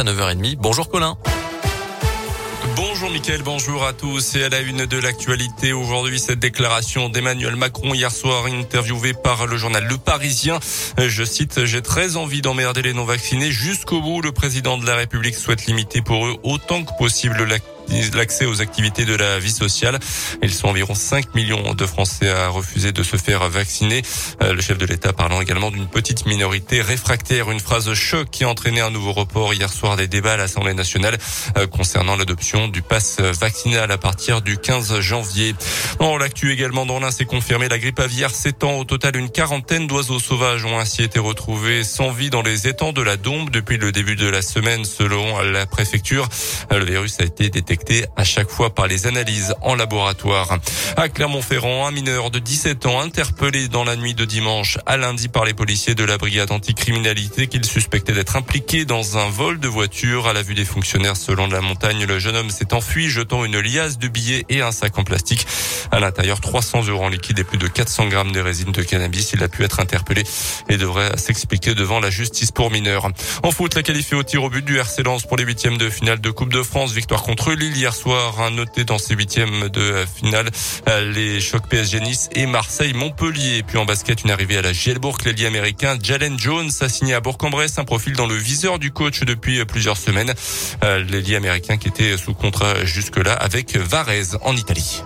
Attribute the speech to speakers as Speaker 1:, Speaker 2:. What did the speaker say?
Speaker 1: À 9h30. Bonjour Colin.
Speaker 2: Bonjour Mickaël, bonjour à tous et à la une de l'actualité. Aujourd'hui, cette déclaration d'Emmanuel Macron hier soir interviewé par le journal Le Parisien. Je cite, j'ai très envie d'emmerder les non-vaccinés jusqu'au bout. Le président de la République souhaite limiter pour eux autant que possible la l'accès aux activités de la vie sociale. Ils sont environ 5 millions de Français à refuser de se faire vacciner. Euh, le chef de l'État parlant également d'une petite minorité réfractaire. Une phrase choc qui a entraîné un nouveau report hier soir des débats à l'Assemblée nationale euh, concernant l'adoption du pass vaccinal à partir du 15 janvier. On l'actu également dans l'un, c'est confirmé. La grippe aviaire s'étend. Au total, une quarantaine d'oiseaux sauvages ont ainsi été retrouvés sans vie dans les étangs de la Dombe depuis le début de la semaine, selon la préfecture. Euh, le virus a été détecté à chaque fois par les analyses en laboratoire. À Clermont-Ferrand, un mineur de 17 ans interpellé dans la nuit de dimanche à lundi par les policiers de la brigade anticriminalité qu'il suspectait d'être impliqué dans un vol de voiture. À la vue des fonctionnaires selon la montagne, le jeune homme s'est enfui jetant une liasse de billets et un sac en plastique. À l'intérieur, 300 euros en liquide et plus de 400 grammes de résine de cannabis. Il a pu être interpellé et devrait s'expliquer devant la justice pour mineurs. En foot, la qualifiée au tir au but du RC Lens pour les huitièmes de finale de Coupe de France. Victoire contre Lille hier soir, noté dans ses huitièmes de finale euh, les chocs PSG Nice et Marseille-Montpellier. Puis en basket, une arrivée à la Gielbourg, l'ailier américain Jalen Jones a signé à Bourg-en-Bresse un profil dans le viseur du coach depuis plusieurs semaines. Euh, l'ailier américain qui était sous contrat jusque-là avec Varese en Italie.